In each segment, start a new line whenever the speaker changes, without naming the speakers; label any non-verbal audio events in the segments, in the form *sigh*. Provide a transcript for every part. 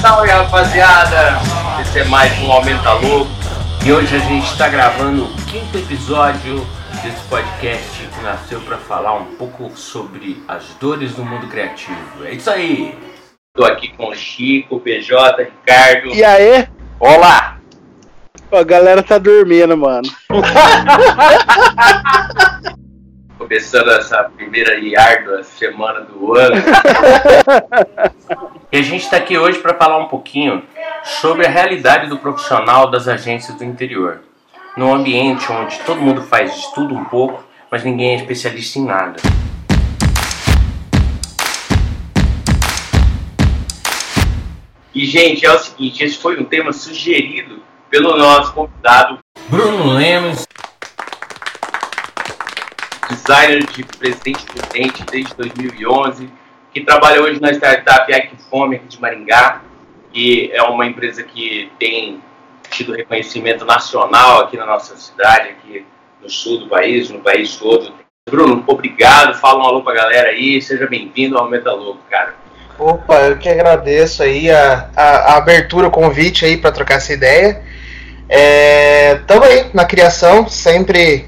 salve rapaziada! Esse é mais um Aumenta Louco e hoje a gente está gravando o quinto episódio desse podcast que nasceu para falar um pouco sobre as dores do mundo criativo. É isso aí! Estou aqui com o Chico, PJ, Ricardo.
E aí?
Olá!
A galera tá dormindo, mano. *laughs*
Começando essa primeira e árdua semana do ano. *laughs* e a gente está aqui hoje para falar um pouquinho sobre a realidade do profissional das agências do interior. Num ambiente onde todo mundo faz de tudo um pouco, mas ninguém é especialista em nada. E, gente, é o seguinte: esse foi um tema sugerido pelo nosso convidado Bruno Lemos, designer de Presidente Prudente desde 2011, que trabalha hoje na startup Fome aqui de Maringá, que é uma empresa que tem tido reconhecimento nacional aqui na nossa cidade, aqui no sul do país, no país todo. Bruno, obrigado, fala um alô pra galera aí, seja bem-vindo ao Louco, cara.
Opa, eu que agradeço aí a, a, a abertura, o convite aí para trocar essa ideia. É, aí na criação, sempre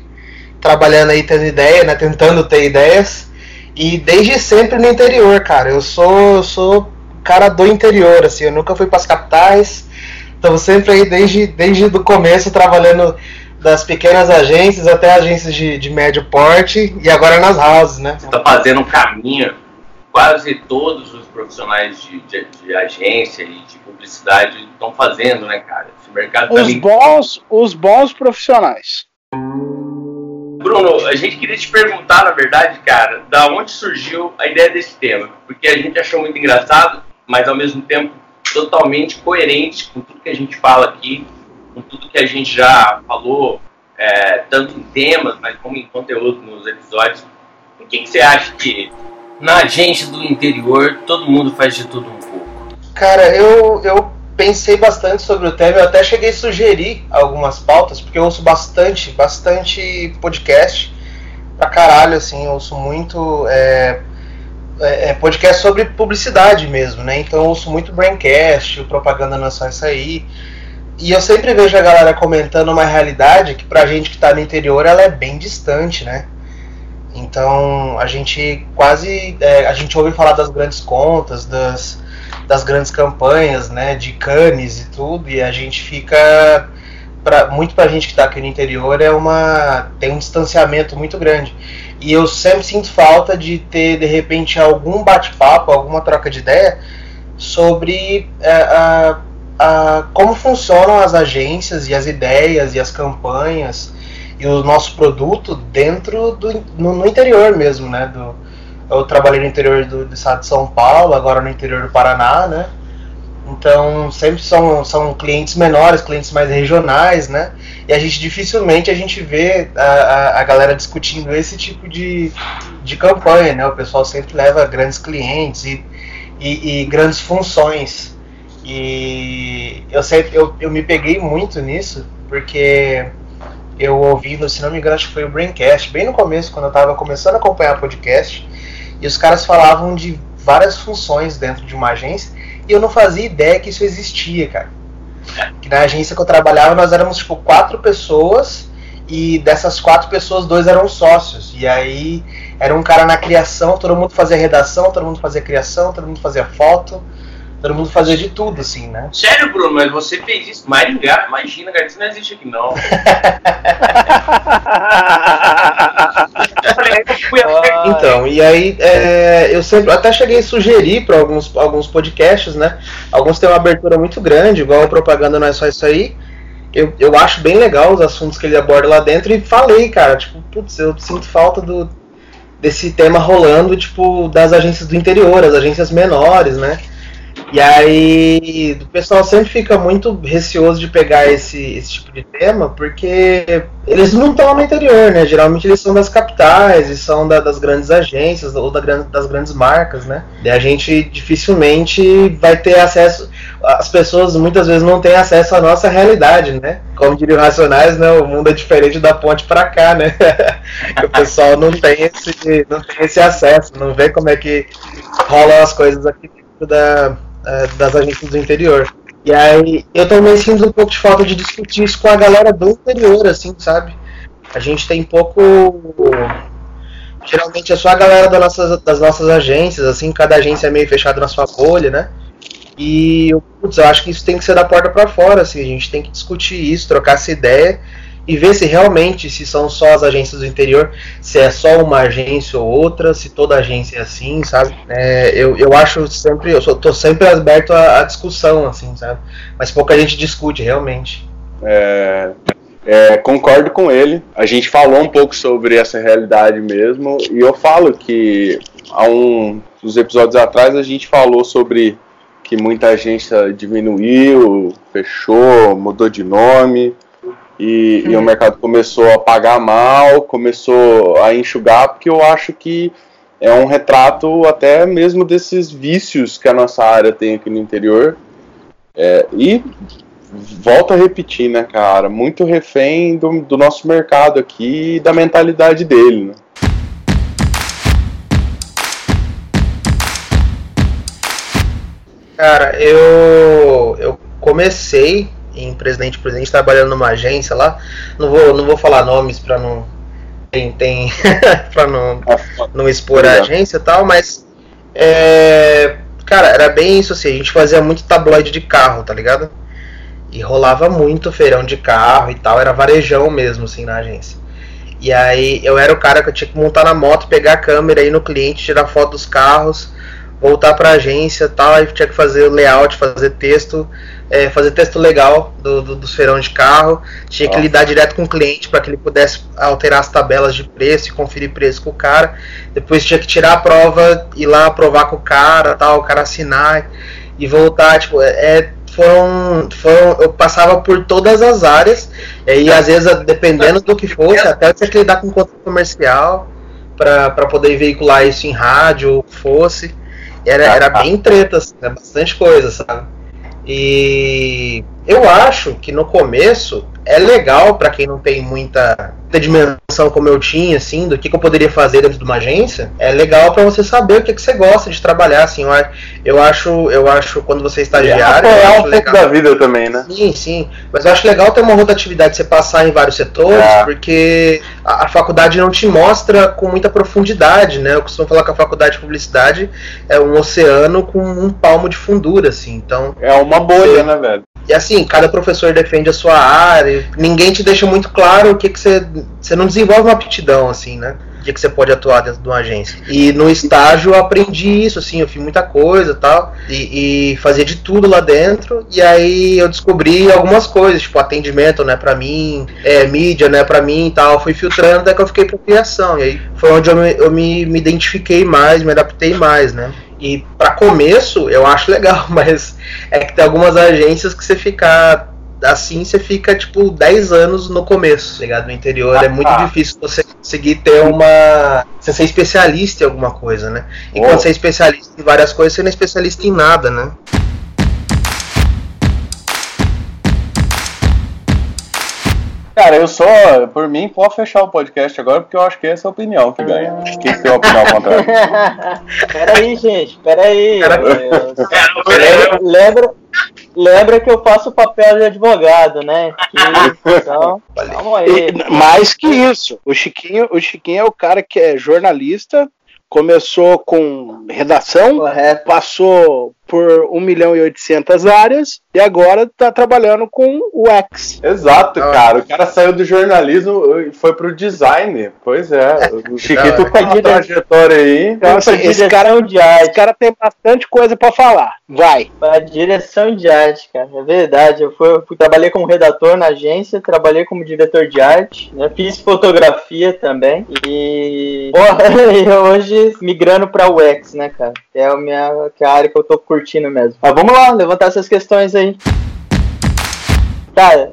trabalhando aí, tendo ideia, né? Tentando ter ideias. E desde sempre no interior, cara. Eu sou, sou cara do interior, assim. Eu nunca fui para as capitais. Estamos sempre aí desde, desde o começo trabalhando das pequenas agências até agências de, de médio porte e agora nas houses, né?
Você está fazendo um caminho. Quase todos os profissionais de, de, de agência e de publicidade estão fazendo, né, cara?
Esse mercado os também... bons, os bons profissionais.
Bruno, a gente queria te perguntar, na verdade, cara, da onde surgiu a ideia desse tema? Porque a gente achou muito engraçado, mas ao mesmo tempo totalmente coerente com tudo que a gente fala aqui, com tudo que a gente já falou, é, tanto em temas, mas como em conteúdo nos episódios. O que, que você acha que na agência do interior todo mundo faz de tudo um pouco?
Cara, eu, eu pensei bastante sobre o tema, eu até cheguei a sugerir algumas pautas, porque eu ouço bastante, bastante podcast pra caralho, assim, eu ouço muito é, é, é, podcast sobre publicidade mesmo, né? Então eu ouço muito Braincast, o Propaganda Não é aí. E eu sempre vejo a galera comentando uma realidade que pra gente que tá no interior ela é bem distante, né? Então a gente quase. É, a gente ouve falar das grandes contas, das, das grandes campanhas, né, de canes e tudo, e a gente fica pra, muito pra gente que está aqui no interior é uma tem um distanciamento muito grande. E eu sempre sinto falta de ter de repente algum bate-papo, alguma troca de ideia sobre é, a, a, como funcionam as agências e as ideias e as campanhas e o nosso produto dentro do no, no interior mesmo, né, do, eu trabalhei no interior do, do, estado de São Paulo, agora no interior do Paraná, né? Então sempre são, são clientes menores, clientes mais regionais, né? E a gente dificilmente a gente vê a, a, a galera discutindo esse tipo de, de campanha, né? O pessoal sempre leva grandes clientes e, e, e grandes funções. E eu, sempre, eu, eu me peguei muito nisso, porque eu ouvi, se não me engano, acho que foi o Braincast, bem no começo, quando eu estava começando a acompanhar podcast, e os caras falavam de várias funções dentro de uma agência e eu não fazia ideia que isso existia, cara. Que na agência que eu trabalhava nós éramos tipo quatro pessoas e dessas quatro pessoas dois eram sócios. E aí era um cara na criação, todo mundo fazia redação, todo mundo fazia criação, todo mundo fazia foto, todo mundo fazia de tudo, assim, né?
Sério, Bruno, mas você fez isso? Maringá, imagina, cara, isso não existe aqui não. *laughs*
então, e aí é, eu sempre até cheguei a sugerir para alguns, alguns podcasts, né? Alguns têm uma abertura muito grande, igual a propaganda não é só isso aí. Eu, eu acho bem legal os assuntos que ele aborda lá dentro e falei, cara, tipo, putz, eu sinto falta do, desse tema rolando, tipo, das agências do interior, as agências menores, né? E aí o pessoal sempre fica muito receoso de pegar esse, esse tipo de tema, porque eles não estão no interior, né? Geralmente eles são das capitais são da, das grandes agências ou da, das grandes marcas, né? E a gente dificilmente vai ter acesso. As pessoas muitas vezes não têm acesso à nossa realidade, né? Como diriam Racionais, né? O mundo é diferente da ponte para cá, né? *laughs* o pessoal não tem, esse, não tem esse acesso, não vê como é que rolam as coisas aqui dentro da é, das agências do interior. E aí eu também sinto um pouco de falta de discutir isso com a galera do interior, assim, sabe? A gente tem pouco. Geralmente é só a galera das nossas, das nossas agências, assim, cada agência é meio fechada na sua bolha, né? E putz, eu acho que isso tem que ser da porta para fora, assim, a gente tem que discutir isso, trocar essa ideia e ver se realmente se são só as agências do interior, se é só uma agência ou outra, se toda agência é assim, sabe? É, eu, eu acho sempre, eu tô sempre aberto à, à, discussão, assim, sabe? Mas pouca gente discute realmente.
É, é, concordo com ele. A gente falou um pouco sobre essa realidade mesmo, e eu falo que há um, uns episódios atrás a gente falou sobre que muita agência diminuiu, fechou, mudou de nome e, e, o mercado começou a pagar mal, começou a enxugar, porque eu acho que é um retrato até mesmo desses vícios que a nossa área tem aqui no interior. É, e volto a repetir, né, cara? Muito refém do, do nosso mercado aqui e da mentalidade dele, né?
Cara, eu, eu comecei em Presidente Presidente, trabalhando numa agência lá. Não vou, não vou falar nomes para não. Tem. tem *laughs* para não, não expor a agência e tal, mas. É, cara, era bem isso assim. A gente fazia muito tabloide de carro, tá ligado? E rolava muito feirão de carro e tal. Era varejão mesmo, assim, na agência. E aí eu era o cara que eu tinha que montar na moto, pegar a câmera, ir no cliente, tirar foto dos carros, voltar pra agência tal. Aí tinha que fazer o layout, fazer texto é, fazer texto legal do, do, dos feirão de carro, tinha que lidar direto com o cliente para que ele pudesse alterar as tabelas de preço e conferir preço com o cara. Depois tinha que tirar a prova, ir lá aprovar com o cara, tal, o cara assinar e voltar. Tipo, é, é foram, foram, eu passava por todas as áreas e às vezes dependendo do que fosse, até tinha que lidar com conta comercial para poder veicular isso em rádio ou fosse. Era, era bem treta, assim, né? bastante coisa, sabe? E eu acho que no começo é legal para quem não tem muita, muita, dimensão como eu tinha, assim, do que, que, eu poderia fazer dentro de uma agência. É legal para você saber o que, que você gosta de trabalhar, assim. Eu acho, eu acho quando você é estagiário. É,
é um pouco da vida também, né?
Sim, sim. Mas eu acho legal ter uma rotatividade, você passar em vários setores, é. porque a, a, faculdade não te mostra com muita profundidade, né? Eu costumo falar que a faculdade de publicidade é um oceano com um palmo de fundura, assim. Então.
É uma bolha, você, né, velho?
E assim, cada professor defende a sua área, ninguém te deixa muito claro o que, que você. Você não desenvolve uma aptidão, assim, né? O que, você pode atuar dentro de uma agência. E no estágio eu aprendi isso, assim, eu fiz muita coisa tal, e, e fazia de tudo lá dentro. E aí eu descobri algumas coisas, tipo, atendimento não é pra mim, é, mídia não é pra mim e tal. Fui filtrando até que eu fiquei pra criação. E aí foi onde eu me, eu me, me identifiquei mais, me adaptei mais, né? E para começo eu acho legal, *laughs* mas é que tem algumas agências que você fica assim, você fica tipo 10 anos no começo, tá ligado? No interior ah, é muito ah. difícil você conseguir ter uma. Você ser especialista em alguma coisa, né? E oh. quando você é especialista em várias coisas, você não é especialista em nada, né?
Cara, eu só, por mim, pode fechar o podcast agora, porque eu acho que essa é a opinião que ganha. Quem tem a opinião contrária? *laughs*
peraí, gente, peraí. lembra, lembra que eu faço o papel de advogado, né? então,
calma aí. Mais que isso, o Chiquinho, o Chiquinho é o cara que é jornalista, começou com redação, Correto. passou por 1 milhão e 800 áreas e agora está trabalhando com o X.
Exato, ah. cara. O cara saiu do jornalismo e foi pro design. Pois é. O Chiquito tem uma trajetória aí.
Então, assim, esse, cara, é de arte. esse cara tem bastante coisa para falar. Vai.
A direção de arte, cara. É verdade. Eu, fui, eu fui, trabalhei como redator na agência, trabalhei como diretor de arte, né? fiz fotografia também. E *laughs* porra, hoje migrando para o X, né, cara? Que é a, minha, que é a área que eu tô curtindo curtindo mesmo. Mas vamos lá, levantar essas questões aí. Cara,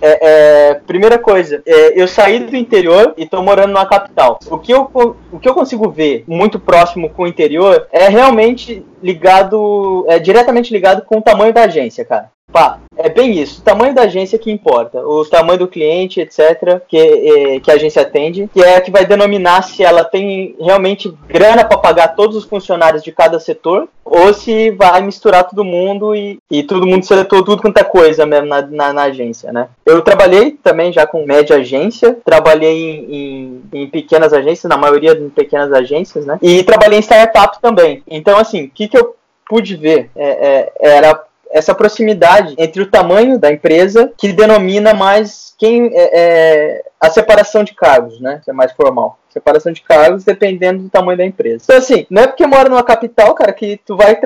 é, é, primeira coisa, é, eu saí do interior e tô morando na capital. O que, eu, o que eu consigo ver muito próximo com o interior é realmente ligado, é diretamente ligado com o tamanho da agência, cara. Pá, é bem isso. O tamanho da agência que importa. O tamanho do cliente, etc., que, é, que a agência atende, que é a que vai denominar se ela tem realmente grana para pagar todos os funcionários de cada setor ou se vai misturar todo mundo e, e todo mundo seletou tudo quanto é coisa mesmo na, na, na, agência, né? Eu trabalhei também já com média agência, trabalhei em, em, em, pequenas agências, na maioria de pequenas agências, né? E trabalhei em startup também. Então, assim, o que, que eu pude ver? É, é, era essa proximidade entre o tamanho da empresa que denomina mais quem é, é a separação de cargos, né? Que é mais formal. Separação de cargos dependendo do tamanho da empresa. Então, assim, não é porque mora numa capital, cara, que tu vai.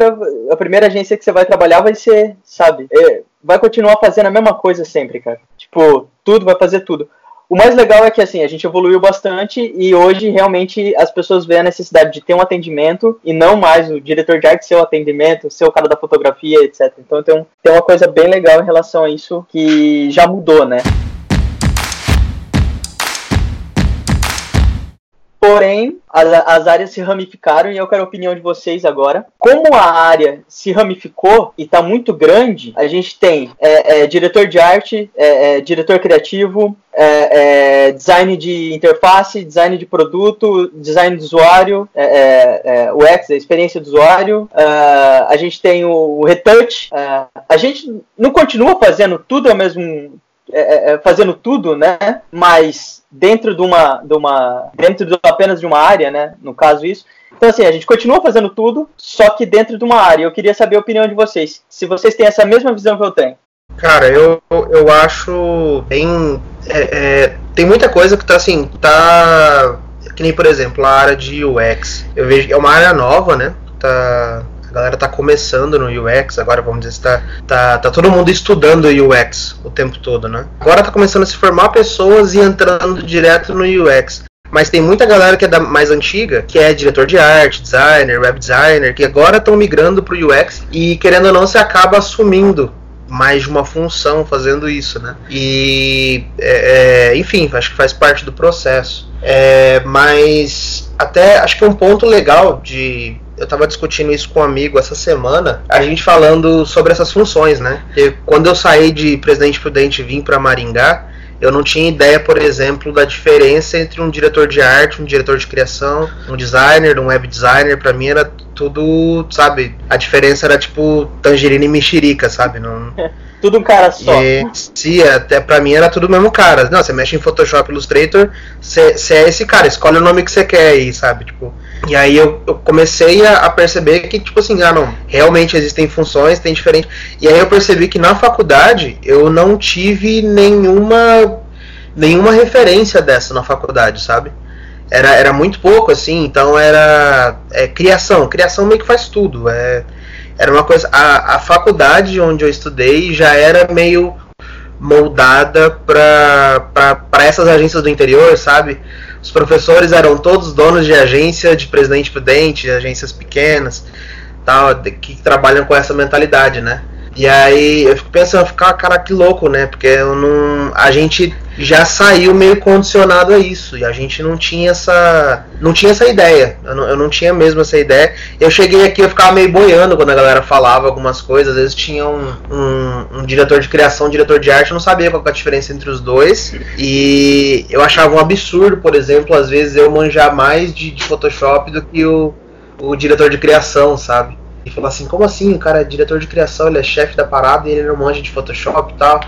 A primeira agência que você vai trabalhar vai ser, sabe? É, vai continuar fazendo a mesma coisa sempre, cara. Tipo, tudo, vai fazer tudo. O mais legal é que assim, a gente evoluiu bastante e hoje realmente as pessoas veem a necessidade de ter um atendimento e não mais o diretor de arte ser o atendimento, ser o cara da fotografia, etc. Então tem, um, tem uma coisa bem legal em relação a isso que já mudou, né? Porém, as, as, áreas se ramificaram e eu quero a opinião de vocês agora. Como a área se ramificou e está muito grande, a gente tem é, é, diretor de arte, é, é diretor criativo, é, é, design de interface, design de produto, design de usuário, UX, a experiência do usuário. a gente tem o, o retouch. a gente não continua fazendo tudo ao mesmo é, é, fazendo tudo, né? Mas dentro de uma, de uma, dentro de apenas de uma área, né? No caso isso. Então assim, a gente continua fazendo tudo, só que dentro de uma área. Eu queria saber a opinião de vocês. Se vocês têm essa mesma visão que eu tenho.
Cara, eu, eu acho bem. É, é, tem muita coisa que tá assim, tá. Que nem, por exemplo, a área de UX. Eu vejo é uma área nova, né? Tá, galera tá começando no UX, agora vamos dizer, tá, tá, tá todo mundo estudando UX o tempo todo, né? Agora tá começando a se formar pessoas e entrando direto no UX. Mas tem muita galera que é da mais antiga, que é diretor de arte, designer, web designer, que agora estão migrando pro UX e querendo ou não se acaba assumindo mais de uma função fazendo isso, né? E é, é, enfim, acho que faz parte do processo. É, mas até acho que um ponto legal de eu estava discutindo isso com um amigo essa semana, a gente falando sobre essas funções, né? E quando eu saí de Presidente Prudente e vim para Maringá, eu não tinha ideia, por exemplo, da diferença entre um diretor de arte, um diretor de criação, um designer, um web designer. Para mim era tudo, sabe? A diferença era tipo tangerina e mexerica, sabe? Não *laughs*
tudo um cara só.
E, sim, até pra mim era tudo o mesmo cara. Não, você mexe em Photoshop Illustrator, você é esse cara, escolhe o nome que você quer aí, sabe? Tipo, e aí eu, eu comecei a, a, perceber que, tipo assim, ah não, realmente existem funções, tem diferente. E aí eu percebi que na faculdade eu não tive nenhuma nenhuma referência dessa na faculdade, sabe? Era, era muito pouco, assim, então era é, criação. Criação meio que faz tudo. É, era uma coisa. A, a faculdade onde eu estudei já era meio moldada para essas agências do interior, sabe? Os professores eram todos donos de agência de presidente prudente, agências pequenas, tal, que trabalham com essa mentalidade, né? E aí eu fico pensando, ficar cara que louco, né? Porque eu não, a gente já saiu meio condicionado a isso e a gente não tinha essa, não tinha essa ideia. Eu não, eu não tinha mesmo essa ideia. Eu cheguei aqui, eu ficava meio boiando quando a galera falava algumas coisas. Às vezes tinha um, um, um diretor de criação, um diretor de arte, eu não sabia qual era a diferença entre os dois. E eu achava um absurdo, por exemplo, às vezes eu manjar mais de, de Photoshop do que o, o diretor de criação, sabe? E falou assim, como assim? O cara é diretor de criação, ele é chefe da parada e ele não manja de Photoshop e tal.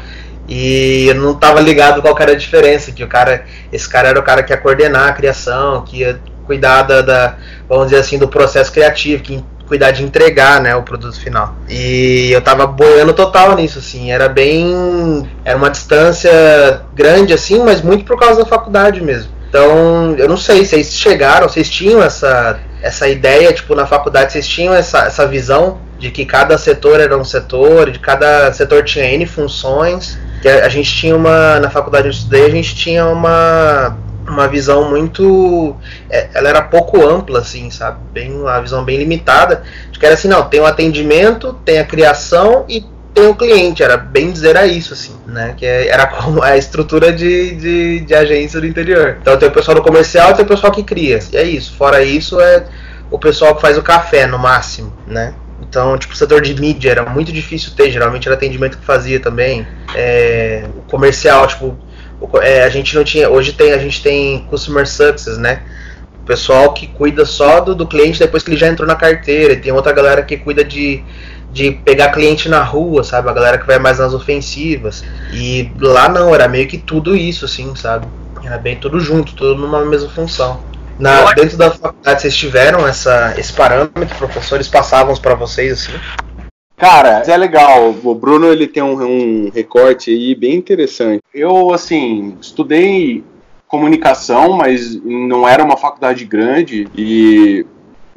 E eu não tava ligado qual era a diferença, que o cara, esse cara era o cara que ia coordenar a criação, que ia cuidar da, da vamos dizer assim, do processo criativo, que cuidar de entregar, né, o produto final. E eu tava boiando total nisso, assim, era bem, era uma distância grande, assim, mas muito por causa da faculdade mesmo. Então, eu não sei, vocês chegaram, vocês tinham essa essa ideia, tipo, na faculdade vocês tinham essa, essa visão de que cada setor era um setor, de cada setor tinha N funções. Que a, a gente tinha uma, na faculdade onde eu estudei, a gente tinha uma, uma visão muito. É, ela era pouco ampla, assim, sabe? Bem, uma visão bem limitada. De que era assim, não, tem o atendimento, tem a criação e tem o cliente, era bem dizer a isso, assim, né? Que é, era como a estrutura de, de, de, agência do interior. Então tem o pessoal do comercial e tem o pessoal que cria. E é isso. Fora isso, é o pessoal que faz o café, no máximo, né? Então, tipo, o setor de mídia era muito difícil ter, geralmente era atendimento que fazia também. É, comercial, tipo, é, a gente não tinha. Hoje tem, a gente tem customer success, né? O pessoal que cuida só do, do cliente depois que ele já entrou na carteira. E tem outra galera que cuida de, de pegar cliente na rua, sabe? A galera que vai mais nas ofensivas. E lá não, era meio que tudo isso, assim, sabe? Era bem tudo junto, tudo numa mesma função. Na, dentro da faculdade vocês tiveram essa, esse parâmetro, professores passavam para vocês assim?
Cara, é legal. O Bruno ele tem um, um, recorte aí bem interessante. Eu assim estudei comunicação, mas não era uma faculdade grande e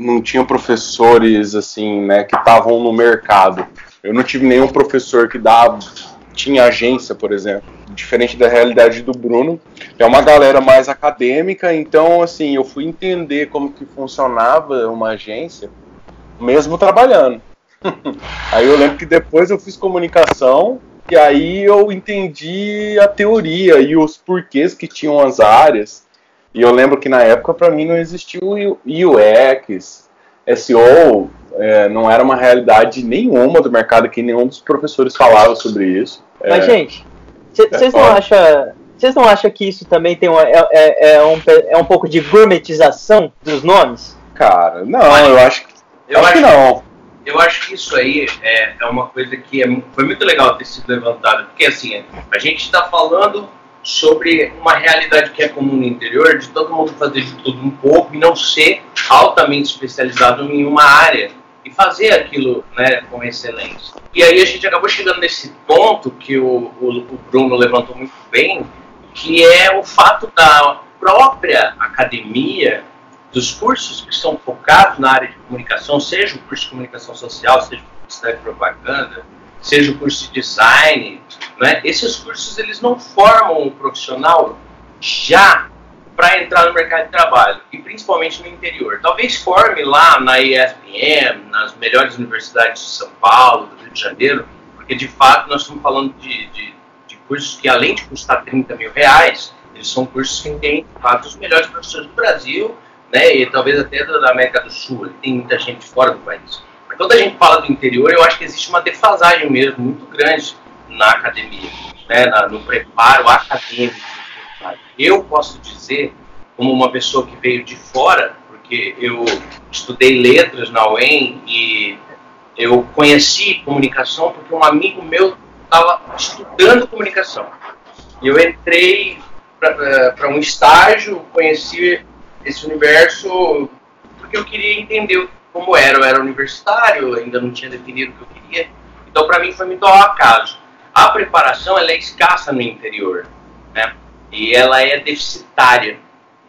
não tinha professores assim, né, que estavam no mercado. Eu não tive nenhum professor que dava tinha agência, por exemplo. Diferente da realidade do Bruno, é uma galera mais acadêmica, então assim, eu fui entender como que funcionava uma agência, mesmo trabalhando. *laughs* aí eu lembro que depois eu fiz comunicação, e aí eu entendi a teoria e os porquês que tinham as áreas. E eu lembro que na época para mim não existia o UX, SEO, é, não era uma realidade nenhuma do mercado que nenhum dos professores falava sobre isso.
Mas, é, gente, vocês não acham. Vocês não acham que isso também tem uma, é, é, é, um, é um pouco de gourmetização dos nomes?
Cara, não, eu acho que. Eu acho, acho que não.
Eu acho que isso aí é, é uma coisa que é, foi muito legal ter sido levantada, porque assim, a gente está falando sobre uma realidade que é comum no interior, de todo mundo fazer de tudo um pouco e não ser altamente especializado em uma área e fazer aquilo né, com excelência. E aí a gente acabou chegando nesse ponto que o, o, o Bruno levantou muito bem, que é o fato da própria academia, dos cursos que são focados na área de comunicação, seja o curso de comunicação social, seja o curso de propaganda, seja o curso de design, né? esses cursos eles não formam um profissional já para entrar no mercado de trabalho, e principalmente no interior. Talvez forme lá na ESPM, nas melhores universidades de São Paulo, do Rio de Janeiro, porque de fato nós estamos falando de, de, de cursos que, além de custar 30 mil reais, eles são cursos que têm, de fato, os melhores professores do Brasil, né, e talvez até da América do Sul, tem muita gente fora do país. Mas quando a gente fala do interior, eu acho que existe uma defasagem mesmo muito grande na academia, né, na, no preparo acadêmico eu posso dizer, como uma pessoa que veio de fora, porque eu estudei letras na UEM e eu conheci comunicação porque um amigo meu estava estudando comunicação. E eu entrei para um estágio, conheci esse universo porque eu queria entender como era. Eu era universitário, ainda não tinha definido o que eu queria. Então, para mim, foi muito ao acaso. A preparação ela é escassa no interior. Né? e ela é deficitária.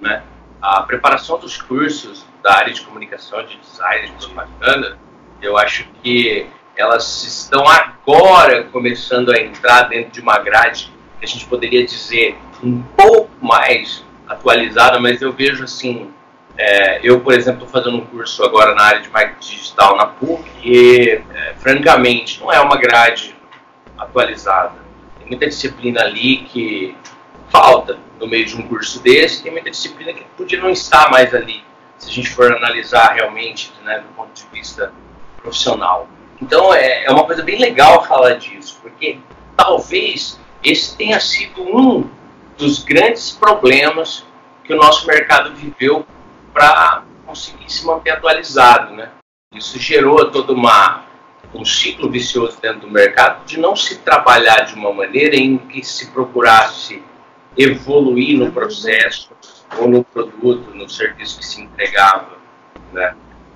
Né? A preparação dos cursos da área de comunicação, de design, de propaganda, eu acho que elas estão agora começando a entrar dentro de uma grade que a gente poderia dizer um pouco mais atualizada, mas eu vejo assim, é, eu, por exemplo, estou fazendo um curso agora na área de marketing digital na PUC e, é, francamente, não é uma grade atualizada. Tem muita disciplina ali que falta no meio de um curso desse, tem muita disciplina que podia não estar mais ali, se a gente for analisar realmente né, do ponto de vista profissional. Então é, é uma coisa bem legal falar disso, porque talvez esse tenha sido um dos grandes problemas que o nosso mercado viveu para conseguir se manter atualizado, né? Isso gerou todo uma, um ciclo vicioso dentro do mercado de não se trabalhar de uma maneira em que se procurasse evoluir no processo ou no produto, no serviço que se entregava né,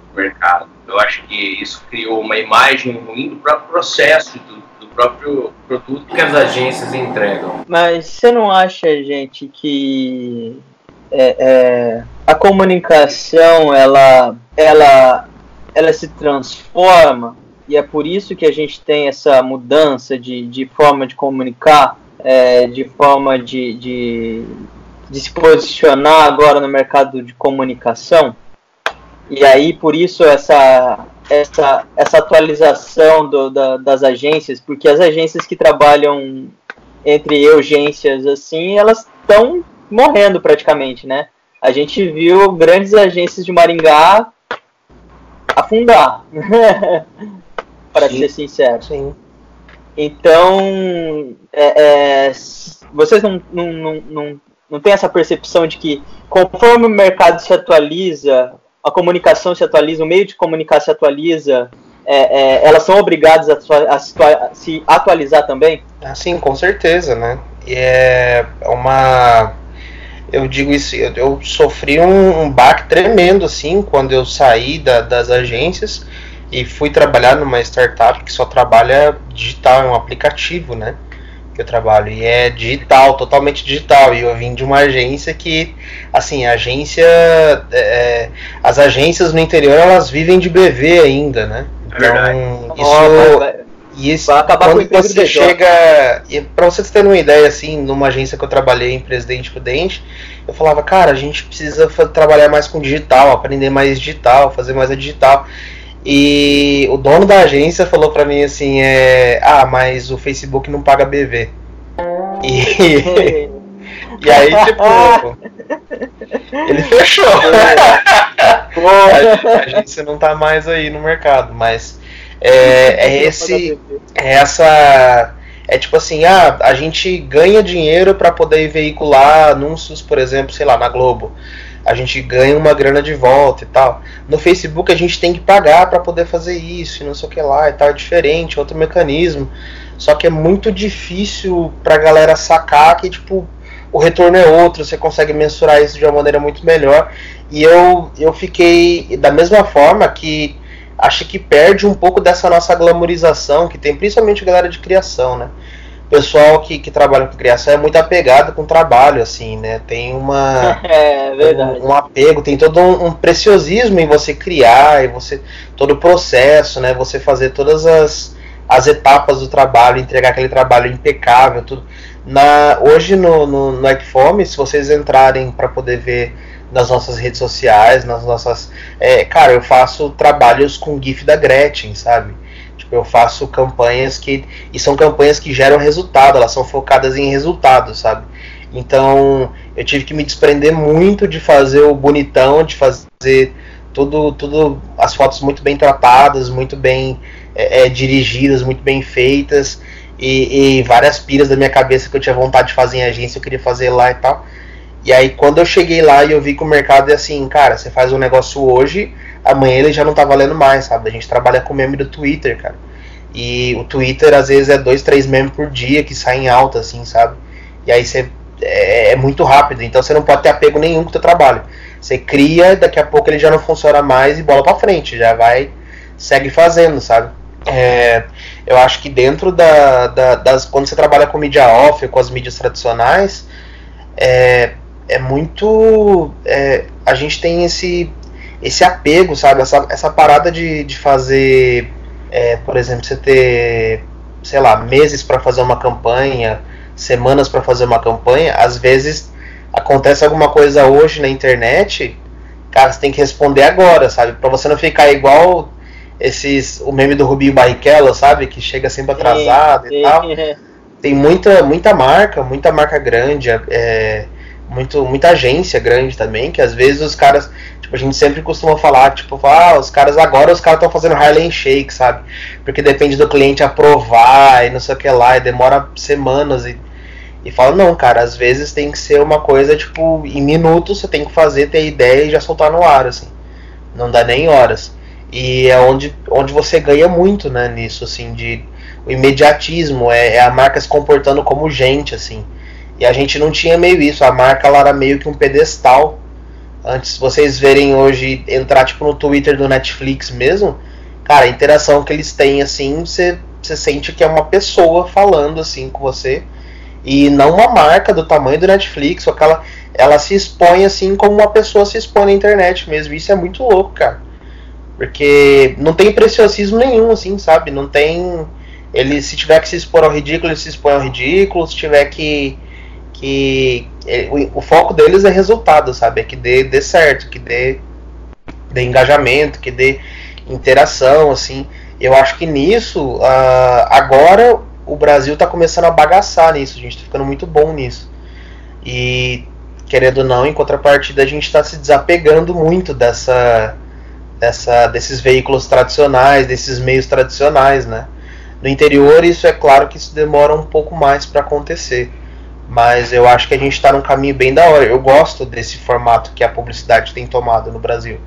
no mercado. Eu acho que isso criou uma imagem ruim do próprio processo, do, do próprio produto que as agências entregam.
Mas você não acha, gente, que é, é, a comunicação ela, ela, ela se transforma e é por isso que a gente tem essa mudança de, de forma de comunicar é, de forma de, de, de se posicionar agora no mercado de comunicação. E aí, por isso, essa, essa, essa atualização do, da, das agências, porque as agências que trabalham entre urgências, assim, elas estão morrendo praticamente, né? A gente viu grandes agências de Maringá afundar. *laughs* para ser sincero. Sim. Então, é, é, vocês não, não, não, não, não têm essa percepção de que conforme o mercado se atualiza, a comunicação se atualiza, o meio de comunicar se atualiza, é, é, elas são obrigadas a, a, a, se atualizar também?
Ah, sim, com certeza, né? E é uma. Eu digo isso, eu, eu sofri um, um baque tremendo, assim, quando eu saí da, das agências e fui trabalhar numa startup que só trabalha digital, é um aplicativo, né? Que eu trabalho. E é digital, totalmente digital. E eu vim de uma agência que, assim, a agência. É, é as agências no interior elas vivem de BV ainda, né?
Então,
isso. E isso, vai acabar quando com o você chega. Para vocês terem uma ideia, assim, numa agência que eu trabalhei em Presidente Prudente, eu falava, cara, a gente precisa trabalhar mais com digital, aprender mais digital, fazer mais a digital. E o dono da agência falou para mim assim, é, ah, mas o Facebook não paga BV. E, *laughs* e aí, tipo, *laughs* ele fechou. *laughs* a, a agência não tá mais aí no mercado, mas é, é esse, é essa, é tipo assim, ah, a gente ganha dinheiro para poder veicular anúncios, por exemplo, sei lá, na Globo a gente ganha uma grana de volta e tal. No Facebook a gente tem que pagar para poder fazer isso, e não sei o que lá e tal, é diferente, outro mecanismo. Só que é muito difícil pra galera sacar que tipo o retorno é outro, você consegue mensurar isso de uma maneira muito melhor. E eu eu fiquei da mesma forma que acho que perde um pouco dessa nossa glamorização que tem principalmente a galera de criação, né? pessoal que, que trabalha com criação é muito apegado com o trabalho, assim, né? Tem uma. *laughs*
É verdade.
Um, um apego, tem todo um, um, preciosismo em você criar, e você. todo o processo, né? Você fazer todas as, as etapas do trabalho, entregar aquele trabalho impecável, tudo. Na, hoje no, no, no Ecfome, se vocês entrarem para poder ver nas nossas redes sociais, nas nossas. É, cara, eu faço trabalhos com GIF da Gretchen, sabe? Tipo, eu faço campanhas que. E são campanhas que geram resultado, elas são focadas em resultados, sabe? Então eu tive que me desprender muito de fazer o bonitão, de fazer tudo, tudo as fotos muito bem tratadas, muito bem é, é, dirigidas, muito bem feitas. E, e, várias piras da minha cabeça que eu tinha vontade de fazer em agência, eu queria fazer lá e tal. E aí quando eu cheguei lá e eu vi que o mercado é assim, cara, você faz um negócio hoje, amanhã ele já não tá valendo mais, sabe? A gente trabalha com meme do Twitter, cara. E o Twitter às vezes é dois, três memes por dia que saem alta, assim, sabe? E aí você é, é, muito rápido, então você não pode ter apego nenhum com o teu trabalho. Você cria, daqui a pouco ele já não funciona mais e bola para frente, já vai, segue fazendo, sabe? É, eu acho que dentro da, da, das. Quando você trabalha com mídia off, com as mídias tradicionais, é, é muito. É, a gente tem esse esse apego, sabe? Essa, essa parada de, de fazer, é, por exemplo, você ter, sei lá, meses para fazer uma campanha, semanas para fazer uma campanha, às vezes acontece alguma coisa hoje na internet, cara, você tem que responder agora, sabe? Para você não ficar igual esses o meme do Rubinho Barrichello, sabe? Que chega sempre atrasado sim, e sim. tal. Tem muita, muita marca, muita marca grande, é, muito, muita agência grande também, que às vezes os caras Tipo, a gente sempre costuma falar, tipo, ah, os caras agora os caras estão fazendo Harlem Shake, sabe? Porque depende do cliente aprovar e não sei o que lá, e demora semanas e, e fala, não, cara, às vezes tem que ser uma coisa, tipo, em minutos você tem que fazer, ter ideia e já soltar no ar, assim. Não dá nem horas. E é onde, onde você ganha muito, né, nisso, assim, de o imediatismo, é, é a marca se comportando como gente, assim. E a gente não tinha meio isso, a marca ela era meio que um pedestal Antes vocês verem hoje entrar tipo no Twitter do Netflix mesmo, cara, a interação que eles têm assim, você, você sente que é uma pessoa falando assim com você e não uma marca do tamanho do Netflix, ou aquela ela se expõe assim como uma pessoa se expõe na internet mesmo. Isso é muito louco, cara. Porque não tem preciosismo nenhum assim, sabe? Não tem ele se tiver que se expor ao ridículo, ele se expõe ao ridículo, se tiver que que é, o, o, foco deles é resultado, sabe? É que dê, dê certo, que dê, dê engajamento, que dê interação, assim. Eu acho que nisso, uh, agora o Brasil está começando a bagaçar nisso, a gente está ficando muito bom nisso. E, querendo ou não, em contrapartida, a gente está se desapegando muito dessa dessa, desses veículos tradicionais, desses meios tradicionais, né? No interior, isso é claro que isso demora um pouco mais para acontecer. Mas eu acho que a gente está num caminho bem da hora. Eu gosto desse formato que a publicidade tem tomado no Brasil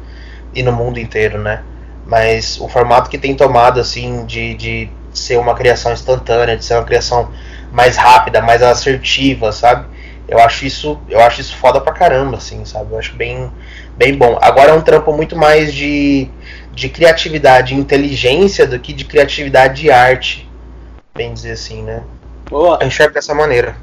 e no mundo inteiro, né? Mas o formato que tem tomado, assim, de, de ser uma criação instantânea, de ser uma criação mais rápida, mais assertiva, sabe? Eu acho isso, eu acho isso foda pra caramba, assim, sabe? Eu acho bem, bem bom. Agora é um trampo muito mais de, de criatividade e inteligência do que de criatividade e arte, bem dizer assim, né? Boa. Eu enxergo dessa maneira.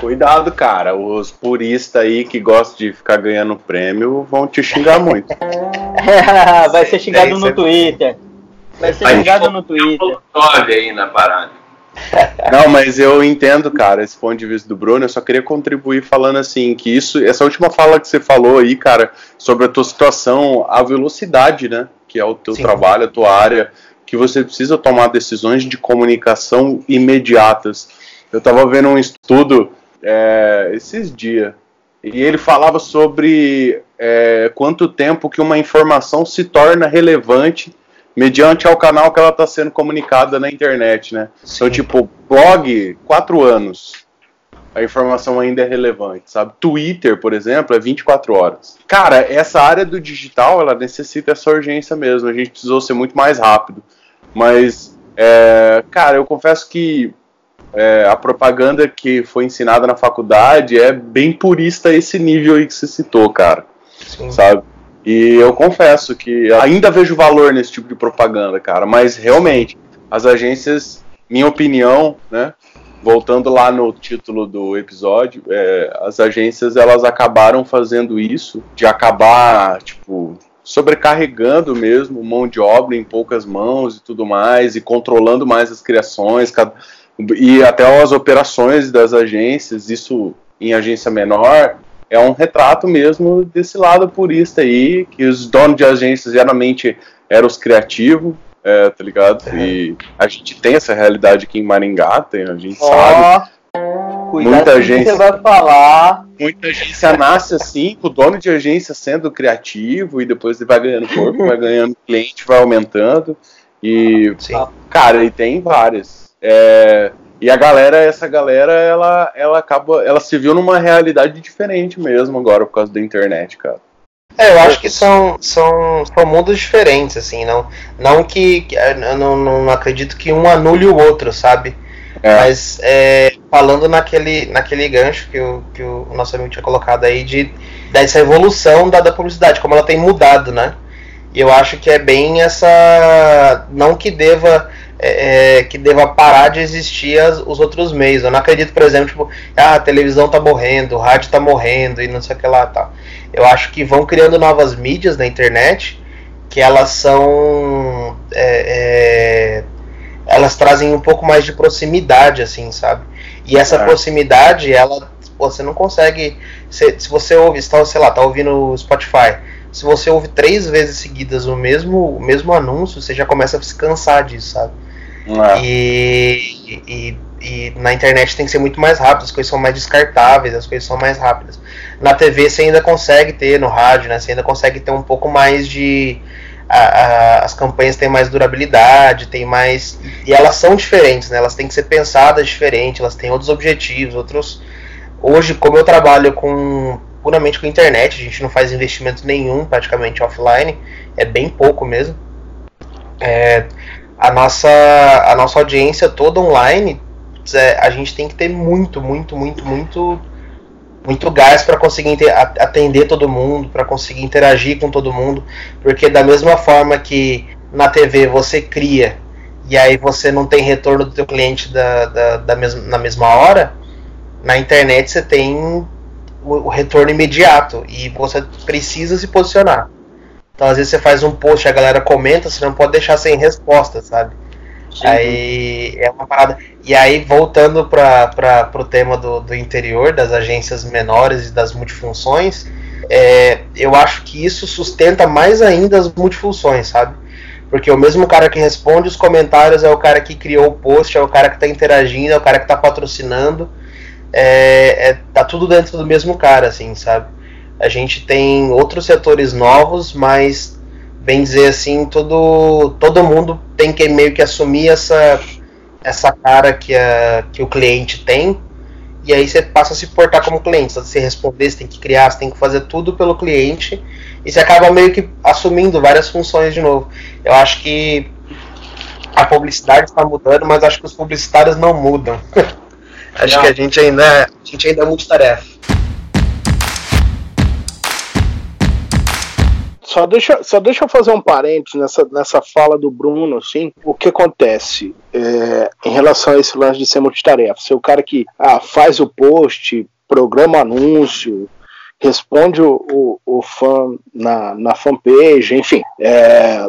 Cuidado, cara. Os puristas aí que gostam de ficar ganhando prêmio vão te xingar muito. *laughs*
Vai ser xingado no Twitter. Vai ser xingado no Twitter.
Olha aí na parada. *laughs*
Não, mas eu entendo, cara, esse ponto de vista do Bruno. Eu só queria contribuir falando assim que isso, essa última fala que você falou aí, cara, sobre a tua situação, a velocidade, né, que é o teu Sim. trabalho, a tua área, que você precisa tomar decisões de comunicação imediatas. Eu estava vendo um estudo é, esses dias e ele falava sobre é, quanto tempo que uma informação se torna relevante mediante ao canal que ela está sendo comunicada na internet, né? Então, Sim. Então, tipo, blog, quatro anos. A informação ainda é relevante, sabe? Twitter, por exemplo, é 24 horas. Cara, essa área do digital, ela necessita essa urgência mesmo. A gente precisou ser muito mais rápido. Mas, é, cara, eu confesso que é, a propaganda que foi ensinada na faculdade é bem purista esse nível aí que você citou, cara. Sim. Sabe? E eu confesso que ainda vejo valor nesse tipo de propaganda, cara. Mas realmente, as agências, minha opinião, né? Voltando lá no título do episódio, é, as agências elas acabaram fazendo isso, de acabar, tipo, sobrecarregando mesmo mão de obra em poucas mãos e tudo mais, e controlando mais as criações, e até as operações das agências, isso em agência menor, é um retrato mesmo desse lado purista aí, que os donos de agências geralmente eram os criativos, é, tá ligado? E a gente tem essa realidade aqui em Maringá, tem, a gente oh, sabe.
Muita agência vai falar.
Muita agência nasce assim, com o dono de agência sendo criativo e depois ele vai ganhando corpo, vai ganhando cliente, vai aumentando. E, Sim. cara, e tem várias. É, e a galera, essa galera, ela, ela acaba, ela se viu numa realidade diferente mesmo agora por causa da internet, cara.
É, eu acho que são, são, são mundos diferentes, assim, não, não que, eu não, não acredito que um anule o outro, sabe? É. Mas é, falando naquele, naquele gancho que, o, que o nosso amigo tinha colocado aí de dessa evolução da, da publicidade, como ela tem mudado, né? E eu acho que é bem essa. Não que deva é, é, que deva parar de existir as, os outros meios. Eu não acredito, por exemplo, tipo, ah, a televisão tá morrendo, o rádio tá morrendo e não sei o que lá tá. Eu acho que vão criando novas mídias na internet que elas são. É, é, elas trazem um pouco mais de proximidade, assim, sabe? E essa é. proximidade, ela. Você não consegue. Se, se você ouve, está, sei lá, tá ouvindo o Spotify se você ouve três vezes seguidas o mesmo, o mesmo anúncio, você já começa a se cansar disso, sabe? É. E, e, e, na internet tem que ser muito mais rápido, as coisas são mais descartáveis, as coisas são mais rápidas. Na TV você ainda consegue ter, no rádio, né? Você ainda consegue ter um pouco mais de. A, a, as campanhas têm mais durabilidade, tem mais. E elas são diferentes, né? Elas têm que ser pensadas diferente, elas têm outros objetivos, outros. Hoje, como eu trabalho com puramente com internet, a gente não faz investimento nenhum praticamente offline, é bem pouco mesmo. É, a nossa, a nossa audiência toda online, é, a gente tem que ter muito, muito, muito, muito, muito gás para conseguir atender todo mundo, para conseguir interagir com todo mundo, porque da mesma forma que na TV você cria e aí você não tem retorno do teu cliente da, da, da mesma, na mesma hora, na internet você tem o, o retorno imediato e você precisa se posicionar. Então, às vezes você faz um post, a galera comenta, você não pode deixar sem resposta, sabe? Sim. Aí é uma parada. E aí, voltando para o tema do, do interior, das agências menores e das multifunções, é, eu acho que isso sustenta mais ainda as multifunções, sabe? Porque o mesmo cara que responde os comentários é o cara que criou o post, é o cara que está interagindo, é o cara que está patrocinando. É, é, tá tudo dentro do mesmo cara, assim, sabe? A gente tem outros setores novos, mas bem dizer assim, todo, todo mundo tem que meio que assumir essa, essa cara que, a, que o cliente tem, e aí você passa a se portar como cliente. Você tem que responder, você tem que criar, você tem que fazer tudo pelo cliente, e você acaba meio que assumindo várias funções de novo. Eu acho que a publicidade está mudando, mas acho que os publicitários não mudam. acho não. que a gente ainda, a gente ainda é multitarefa.
Só deixa, só deixa eu fazer um parênteses nessa, nessa fala do Bruno, assim, o que acontece é, em relação a esse lance de ser multitarefa. Ser o cara que ah, faz o post, programa anúncio, responde o, o, o fã na, na fanpage, enfim. É,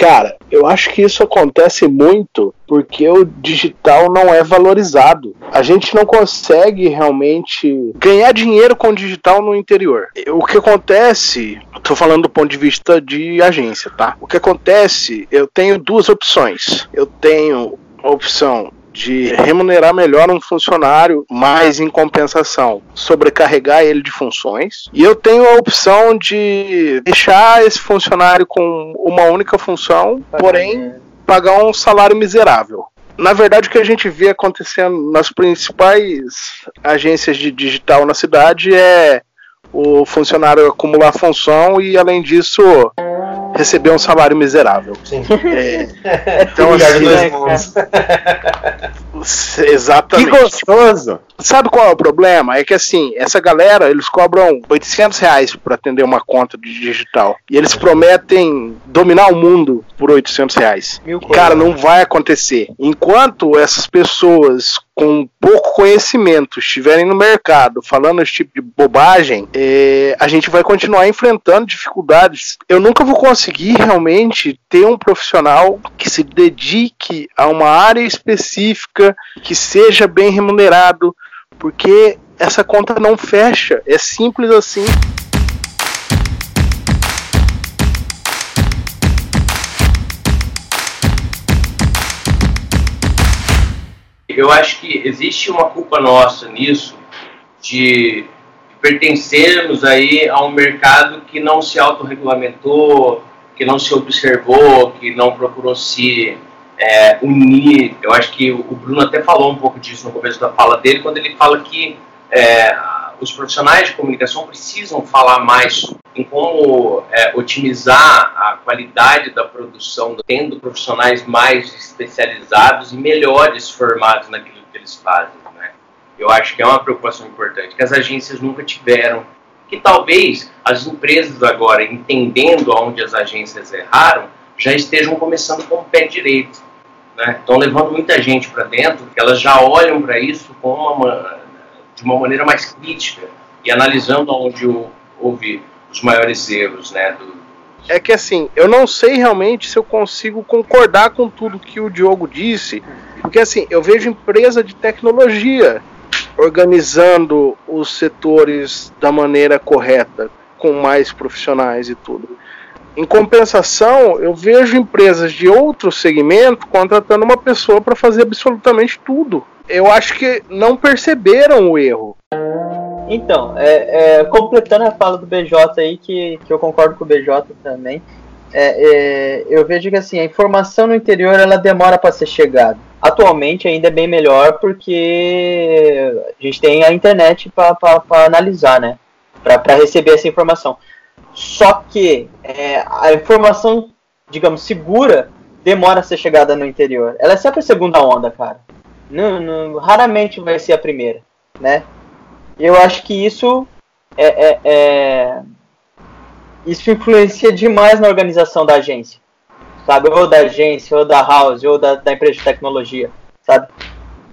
Cara, eu acho que isso acontece muito porque o digital não é valorizado. A gente não consegue realmente ganhar dinheiro com o digital no interior. O que acontece, estou falando do ponto de vista de agência, tá? O que acontece, eu tenho duas opções. Eu tenho a opção de remunerar melhor um funcionário, mas em compensação sobrecarregar ele de funções. E eu tenho a opção de deixar esse funcionário com uma única função, porém pagar um salário miserável. Na verdade, o que a gente vê acontecendo nas principais agências de digital na cidade é o funcionário acumular função e, além disso, receber um salário miserável. Sim. É, *laughs* então, assim, né, *laughs* exatamente.
Que gostoso!
Sabe qual é o problema? É que assim, essa galera, eles cobram 800 reais para atender uma conta de digital. E eles prometem dominar o mundo por 800 reais. Cara, não vai acontecer. Enquanto essas pessoas com pouco conhecimento estiverem no mercado falando esse tipo de bobagem, é, a gente vai continuar enfrentando dificuldades. Eu nunca vou conseguir realmente ter um profissional que se dedique a uma área específica, que seja bem remunerado, porque essa conta não fecha. É simples assim.
Eu acho que existe uma culpa nossa nisso de pertencermos aí a um mercado que não se autorregulamentou, que não se observou, que não procurou se é, unir. Eu acho que o Bruno até falou um pouco disso no começo da fala dele, quando ele fala que é, os profissionais de comunicação precisam falar mais em como é, otimizar a qualidade da produção, tendo profissionais mais especializados e melhores formados naquilo que eles fazem. Né? Eu acho que é uma preocupação importante, que as agências nunca tiveram, que talvez as empresas agora, entendendo onde as agências erraram, já estejam começando com o pé direito né? Estão levando muita gente para dentro, que elas já olham para isso com uma, de uma maneira mais crítica e analisando onde houve os maiores erros, né? Do...
É que assim, eu não sei realmente se eu consigo concordar com tudo que o Diogo disse, porque assim, eu vejo empresa de tecnologia organizando os setores da maneira correta, com mais profissionais e tudo. Em compensação, eu vejo empresas de outro segmento contratando uma pessoa para fazer absolutamente tudo. Eu acho que não perceberam o erro.
Então, é, é, completando a fala do BJ aí, que, que eu concordo com o BJ também, é, é, eu vejo que assim, a informação no interior ela demora para ser chegada. Atualmente ainda é bem melhor porque a gente tem a internet para analisar, né? Para receber essa informação. Só que é, a informação, digamos, segura demora a ser chegada no interior. Ela é sempre a segunda onda, cara. Não, não, raramente vai ser a primeira, né? Eu acho que isso é, é, é, isso influencia demais na organização da agência, sabe? Ou da agência, ou da house, ou da, da empresa de tecnologia, sabe?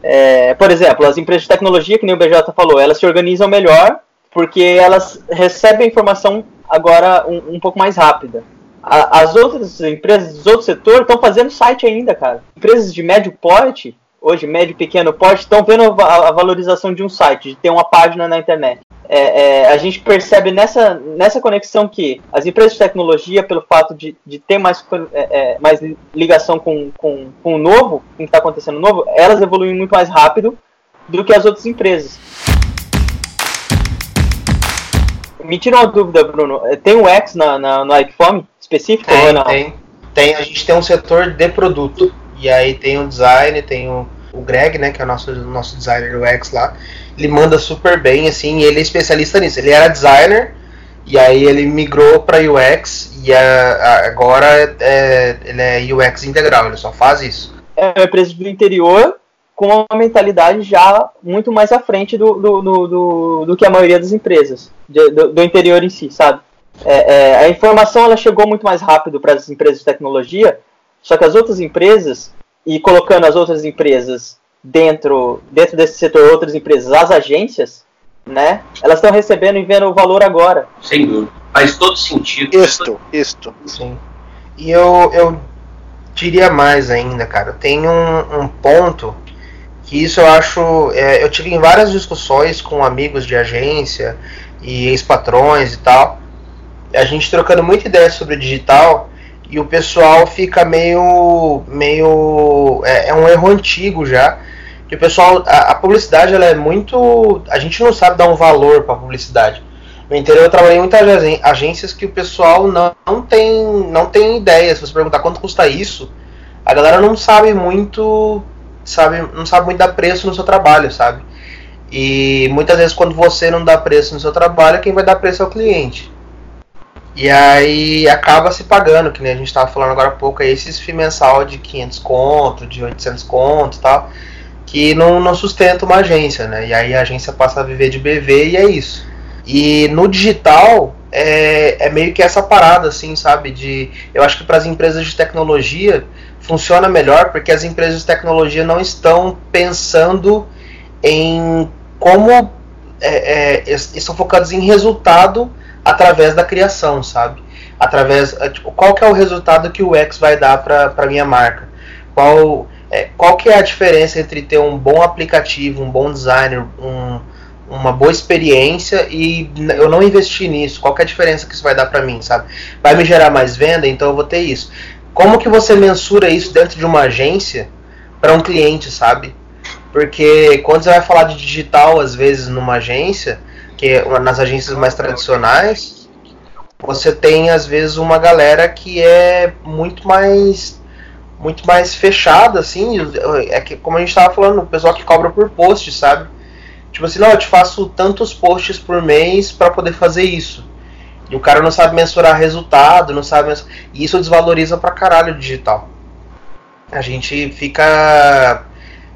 É, por exemplo, as empresas de tecnologia, que nem o BJ falou, elas se organizam melhor porque elas recebem informação agora um, um pouco mais rápida. A, as outras empresas, os outros setores estão fazendo site ainda, cara. Empresas de médio porte, hoje médio e pequeno porte, estão vendo a, a, valorização de um site, de ter uma página na internet. É, é, a gente percebe nessa, nessa conexão que as empresas de tecnologia, pelo fato de, de ter mais, é, é mais ligação com, com, com o novo, com o que está acontecendo novo, elas evoluem muito mais rápido do que as outras empresas me tira uma dúvida, Bruno. É, tem um X na, na, no iPhone específico
tem,
ou não?
Tem, tem. A gente tem um setor de produto. E aí tem o design, tem o, o Greg, né, que é o nosso, nosso designer UX lá. Ele manda super bem, assim, ele é especialista nisso. Ele era designer, e aí ele migrou para UX, e a, a, agora é, ele é UX integral, ele só faz isso.
É uma empresa do interior com uma mentalidade já muito mais à frente do, do, do, do, do que a maioria das empresas, de, do, do, interior em si, sabe? É, é, a informação ela chegou muito mais rápido para as empresas de tecnologia, só que as outras empresas, e colocando as outras empresas dentro, dentro desse setor, outras empresas, as agências, né? Elas estão recebendo e vendo o valor agora.
Sem dúvida. Faz todo sentido.
Isto, isto.
Sim. E eu, eu diria mais ainda, cara. Tem um, um ponto que isso eu acho. É, eu tive em várias discussões com amigos de agência e ex-patrões e tal. A gente trocando muita ideia sobre digital e o pessoal fica meio. meio. É, é um erro antigo já. Que o pessoal. A, a, publicidade ela é muito. A gente não sabe dar um valor para publicidade. No interior eu trabalhei em muitas agências que o pessoal não, não, tem, não tem ideia. Se você perguntar quanto custa isso, a galera não sabe muito sabe, não sabe muito dar preço no seu trabalho, sabe? E muitas vezes quando você não dá preço no seu trabalho, quem vai dar preço é o cliente. E aí acaba se pagando, que nem a gente estava falando agora há pouco, aí esses FII mensal de 500 conto, de 800 conto e tal, que não, não sustenta uma agência, né? E aí a agência passa a viver de BV e é isso. E no digital é, é meio que essa parada, assim, sabe? De, eu acho que para as empresas de tecnologia funciona melhor porque as empresas de tecnologia não estão pensando em como é, é, estão focados em resultado através da criação, sabe? Através é, tipo, qual que é o resultado que o X vai dar para minha marca? Qual é, qual que é a diferença entre ter um bom aplicativo, um bom designer, um, uma boa experiência e eu não investir nisso? Qual que é a diferença que isso vai dar para mim, sabe? Vai me gerar mais venda, então eu vou ter isso. Como que você mensura isso dentro de uma agência para um cliente, sabe? Porque quando você vai falar de digital, às vezes, numa agência, que é nas agências mais tradicionais, você tem, às vezes, uma galera que é muito mais muito mais fechada, assim, é que, como a gente estava falando, o pessoal que cobra por post, sabe? Tipo assim, não, eu te faço tantos posts por mês para poder fazer isso. E o cara não sabe mensurar resultado, não sabe. E isso desvaloriza pra caralho o digital. A gente fica.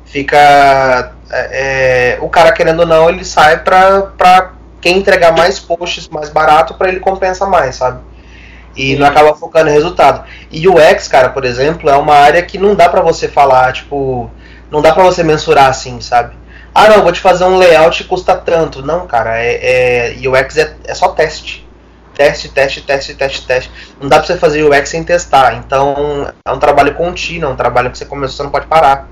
Fica. É, é, o cara querendo ou não, ele sai pra, pra quem entregar mais posts mais barato para ele compensa mais, sabe? E não acaba focando em resultado. E o X, cara, por exemplo, é uma área que não dá para você falar, tipo, não dá para você mensurar assim, sabe? Ah, não, vou te fazer um layout que custa tanto. Não, cara, é, é UX é, é só teste teste, teste, teste, teste, teste. Não dá pra você fazer o UX sem testar. Então é um trabalho contínuo, é um trabalho que você começou, você não pode parar.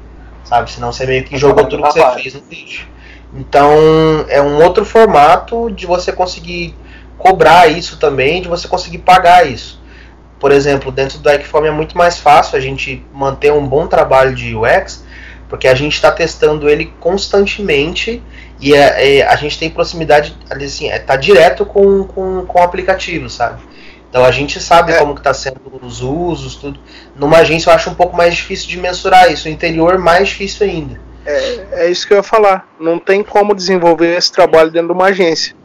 Sabe? Senão você meio que jogou tudo que você fez no vídeo. Então é um outro formato de você conseguir cobrar isso também, de você conseguir pagar isso. Por exemplo, dentro do Equiform é muito mais fácil a gente manter um bom trabalho de UX, porque a gente está testando ele constantemente e a, é, é, a gente tem proximidade, assim, é, tá direto com, com, com o aplicativo, sabe? Então a gente sabe é. como que tá sendo os usos, tudo. Numa agência eu acho um pouco mais difícil de mensurar isso. No interior, mais difícil ainda.
É, é isso que eu ia falar. Não tem como desenvolver esse trabalho dentro de uma agência.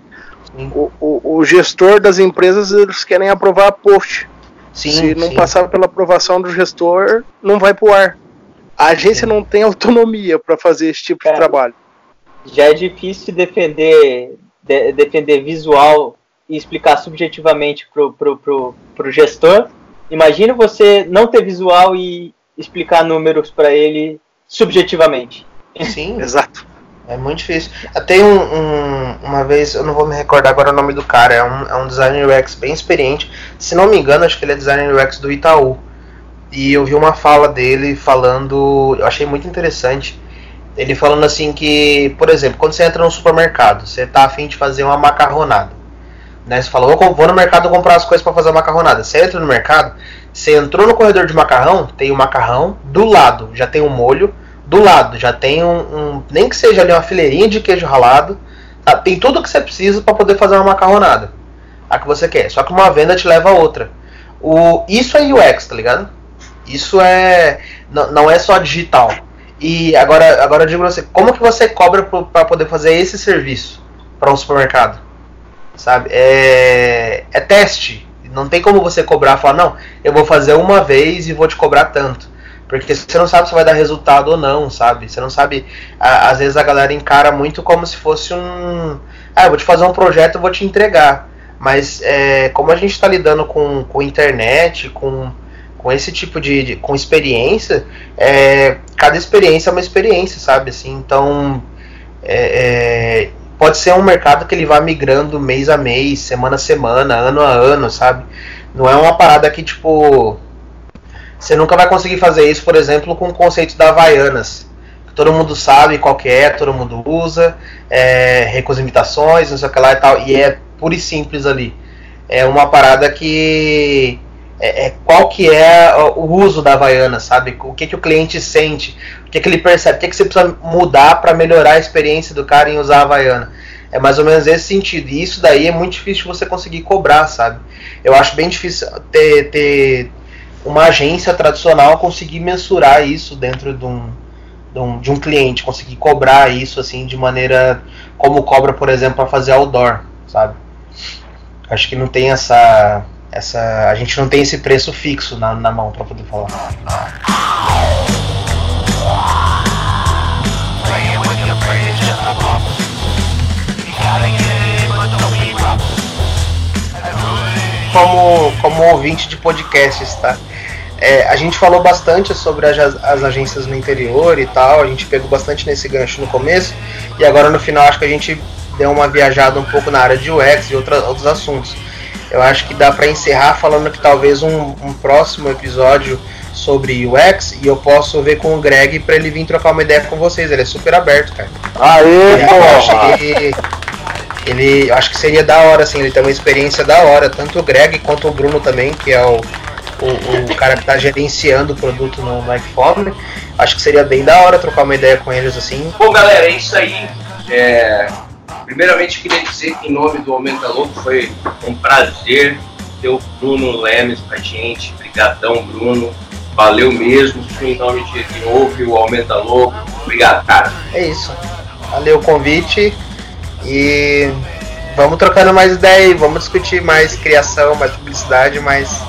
O, o, o, gestor das empresas eles querem aprovar post. Sim, Se não sim. passar pela aprovação do gestor, não vai pro ar. A agência sim. não tem autonomia para fazer esse tipo de é. trabalho
já é difícil defender, de, defender visual e explicar subjetivamente pro, pro, pro, pro gestor. Imagina você não ter visual e explicar números para ele subjetivamente.
Sim, *laughs* exato. É muito difícil. Tem um, um, uma vez, eu não vou me recordar agora o nome do cara, é um, é um designer UX bem experiente. Se não me engano, acho que ele é designer UX do Itaú. E eu vi uma fala dele falando, eu achei muito interessante ele falando assim que, por exemplo, quando você entra no supermercado, você tá afim de fazer uma macarronada. Né? Você falou, vou no mercado comprar as coisas para fazer a macarronada. Você entra no mercado, você entrou no corredor de macarrão, tem o macarrão, do lado já tem um molho, do lado já tem um, um, nem que seja ali uma fileirinha de queijo ralado, tá? tem tudo que você precisa para poder fazer uma macarronada. a que você quer. Só que uma venda te leva a outra. O, isso é UX, tá ligado? Isso é. Não, não é só digital. E agora, agora eu digo pra você, como que você cobra para poder fazer esse serviço para um supermercado? Sabe? É, é teste. Não tem como você cobrar falar, não, eu vou fazer uma vez e vou te cobrar tanto. Porque você não sabe se vai dar resultado ou não, sabe? Você não sabe. às vezes a galera encara muito como se fosse um. Ah, eu vou te fazer um projeto e vou te entregar. Mas é, como a gente está lidando com, com internet, com, com esse tipo de, de com experiência, é, cada experiência é uma experiência, sabe? Assim, então é, é, pode ser um mercado que ele vá migrando mês a mês, semana a semana, ano a ano, sabe? Não é uma parada que tipo você nunca vai conseguir fazer isso, por exemplo, com o conceito da Havaianas. Todo mundo sabe qual que é, todo mundo usa, é, recursos imitações, não sei o que lá e tal, e é pura e simples ali. É uma parada que é, é, qual que é o uso da Havaiana, sabe? O que, que o cliente sente, que, que ele percebe, o que, que você precisa mudar para melhorar a experiência do cara em usar a Havaiana. É mais ou menos esse sentido. E isso daí é muito difícil você conseguir cobrar, sabe? Eu acho bem difícil ter, ter uma agência tradicional conseguir mensurar isso dentro de um, de um, de um cliente, conseguir cobrar isso assim de maneira como cobra, por exemplo, para fazer outdoor, sabe? Acho que não tem essa essa a gente não tem esse preço fixo na, na mão para poder falar. Como, como ouvinte de podcasts, tá? É, a gente falou bastante sobre as, as, agências no interior e tal, a gente pegou bastante nesse gancho no começo, e agora no final acho que a gente deu uma viajada um pouco na área de UX e outra, outros assuntos. Eu acho que dá para encerrar falando que talvez um, um, próximo episódio sobre UX e eu posso ver com o Greg para ele vir trocar uma ideia com vocês. Ele é super aberto, cara.
Aê,
porra! Ele, ele, eu acho que seria da hora, assim, ele tem uma experiência da hora, tanto o Greg quanto o Bruno também, que é o, o, o cara que está gerenciando o produto no, no iPhone. Acho que seria bem da hora trocar uma ideia com eles assim.
Bom, galera, é isso aí. É, Primeiramente, queria dizer que, em nome do Aumenta Louco, foi um prazer ter o Bruno Lemes com a gente. Obrigadão, Bruno. Valeu mesmo. Em nome de quem ouve o Aumenta Louco. Obrigado, cara.
É isso. Valeu o convite e vamos trocando mais ideia aí. Vamos discutir mais criação, mais publicidade, mais,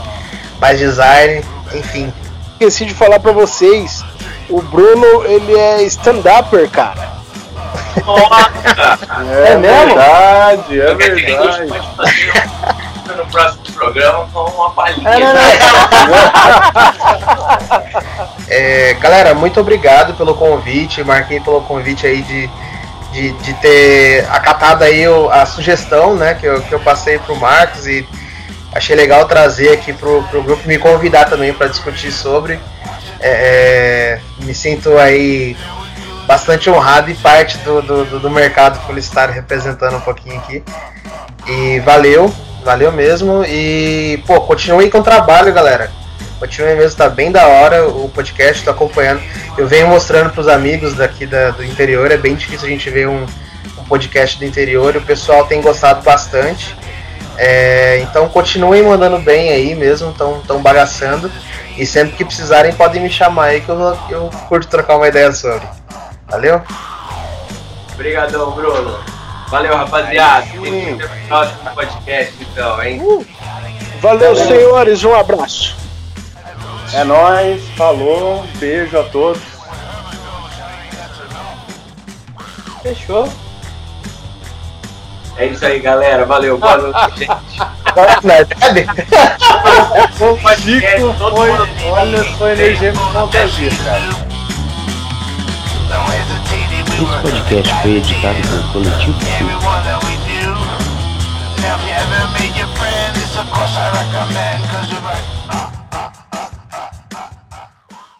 mais design, enfim.
Esqueci de falar para vocês, o Bruno, ele é stand-upper, cara.
É, *laughs* é mesmo? verdade, é verdade.
no próximo programa com uma palhinha. *laughs*
É, galera, muito obrigado pelo convite. Marquei pelo convite aí de, de, de ter acatado aí o, a sugestão né, que, eu, que eu passei pro Marcos e achei legal trazer aqui pro, pro grupo me convidar também para discutir sobre. É, é, me sinto aí bastante honrado e parte do, do, do mercado publicitário representando um pouquinho aqui. E valeu, valeu mesmo. E, pô, continue com o trabalho, galera. Continue mesmo, tá bem da hora o podcast, tô acompanhando. Eu venho mostrando pros amigos daqui da, do interior, é bem difícil a gente ver um, um podcast do interior e o pessoal tem gostado bastante. É, então continuem mandando bem aí mesmo, estão tão bagaçando. E sempre que precisarem podem me chamar aí que eu, eu curto trocar uma ideia sobre. Valeu?
Obrigadão, Bruno. Valeu, rapaziada. Tem no próximo podcast, então, hein? Uh.
Valeu, Valeu, senhores. Um abraço.
É nóis. Falou. Beijo a todos.
Fechou.
É isso aí, galera. Valeu. Boa noite, *laughs* gente. *laughs*
Chico foi, olha, foi energia fantasia, cara.
Esse podcast foi editado por Coletivo Sul.